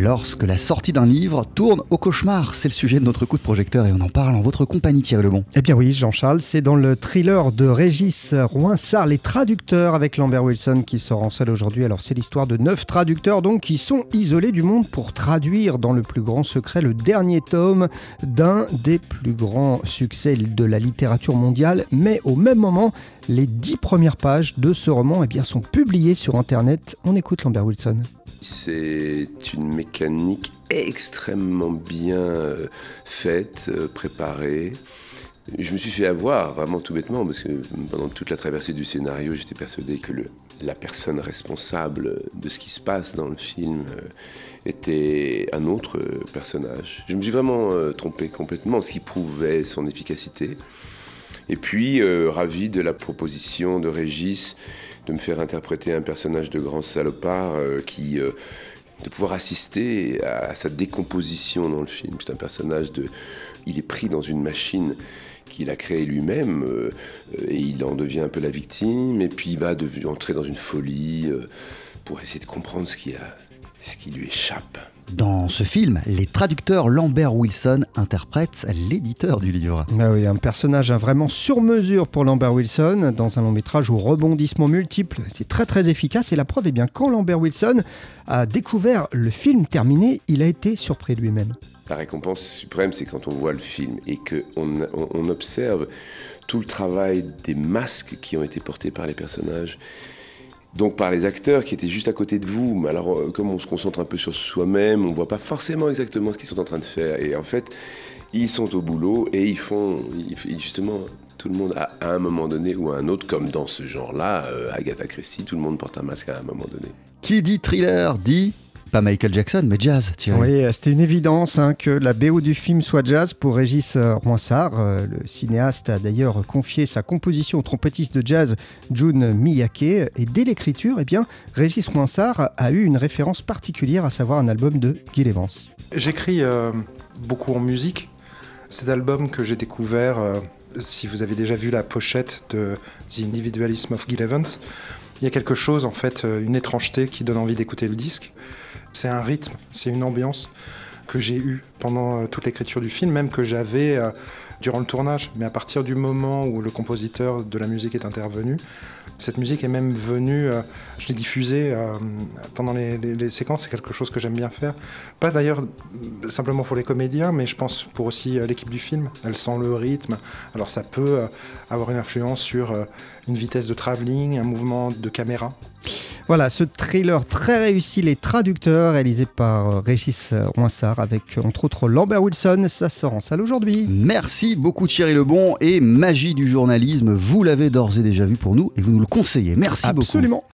Lorsque la sortie d'un livre tourne au cauchemar, c'est le sujet de notre coup de projecteur et on en parle en votre compagnie Thierry Lebon. Eh bien oui, Jean-Charles, c'est dans le thriller de Régis Roinsard, Les Traducteurs, avec Lambert Wilson qui sort en salle aujourd'hui. Alors c'est l'histoire de neuf traducteurs donc qui sont isolés du monde pour traduire dans le plus grand secret le dernier tome d'un des plus grands succès de la littérature mondiale. Mais au même moment, les dix premières pages de ce roman eh bien, sont publiées sur Internet. On écoute Lambert Wilson. C'est une mécanique extrêmement bien euh, faite, euh, préparée. Je me suis fait avoir vraiment tout bêtement parce que pendant toute la traversée du scénario, j'étais persuadé que le, la personne responsable de ce qui se passe dans le film euh, était un autre personnage. Je me suis vraiment trompé complètement, ce qui prouvait son efficacité. Et puis, ravi de la proposition de Régis de me faire interpréter un personnage de grand salopard euh, qui euh, de pouvoir assister à, sa décomposition dans le film. C'est un personnage de, il est pris dans une machine qu'il a créée lui-même euh, et il en devient un peu la victime et puis il va entrer dans une folie pour essayer de comprendre ce qui a, ce qui lui échappe. Dans ce film, les traducteurs Lambert Wilson interprètent l'éditeur du livre. Ah oui, un personnage vraiment sur mesure pour Lambert Wilson, dans un long métrage aux rebondissements multiples. C'est très très efficace et la preuve est bien quand Lambert Wilson a découvert le film terminé, il a été surpris lui-même. La récompense suprême, c'est quand on voit le film et qu'on on observe tout le travail des masques qui ont été portés par les personnages donc par les acteurs qui étaient juste à côté de vous. Mais alors, euh, comme on se concentre un peu sur soi-même, on ne voit pas forcément exactement ce qu'ils sont en train de faire. Et en fait, ils sont au boulot et ils font, justement, tout le monde à un moment donné ou à un autre, comme dans ce genre-là, euh, Agatha Christie, tout le monde porte un masque à un moment donné. Qui dit thriller dit pas Michael Jackson, mais jazz, Oui, c'était une évidence hein, que la BO du film soit jazz pour Régis euh, Roinsard. Euh, le cinéaste a d'ailleurs confié sa composition au trompettiste de jazz June Miyake. Et dès l'écriture, eh bien, Régis Roinsard a eu une référence particulière, à savoir un album de Gil Evans. J'écris euh, beaucoup en musique. Cet album que j'ai découvert, si vous avez déjà vu la pochette de The Individualism of Gil Evans, il y a quelque chose, en fait, une étrangeté qui donne envie d'écouter le disque. C'est un rythme, c'est une ambiance que j'ai eue pendant euh, toute l'écriture du film, même que j'avais euh, durant le tournage. Mais à partir du moment où le compositeur de la musique est intervenu, cette musique est même venue, euh, je l'ai diffusée pendant les, séquences, c'est quelque chose que j'aime bien faire. Pas d'ailleurs simplement pour les comédiens, mais je pense pour aussi l'équipe du film. Elle sent le rythme, alors ça peut avoir une influence sur une vitesse de travelling, un mouvement de caméra. Voilà, ce thriller très réussi, Les Traducteurs, réalisé par euh, Régis euh, Roinsard, avec euh, entre autres Lambert Wilson, ça sort en salle aujourd'hui. Merci beaucoup Thierry Lebon et magie du journalisme, vous l'avez d'ores et déjà vu pour nous et vous nous le conseillez. Merci beaucoup. Absolument.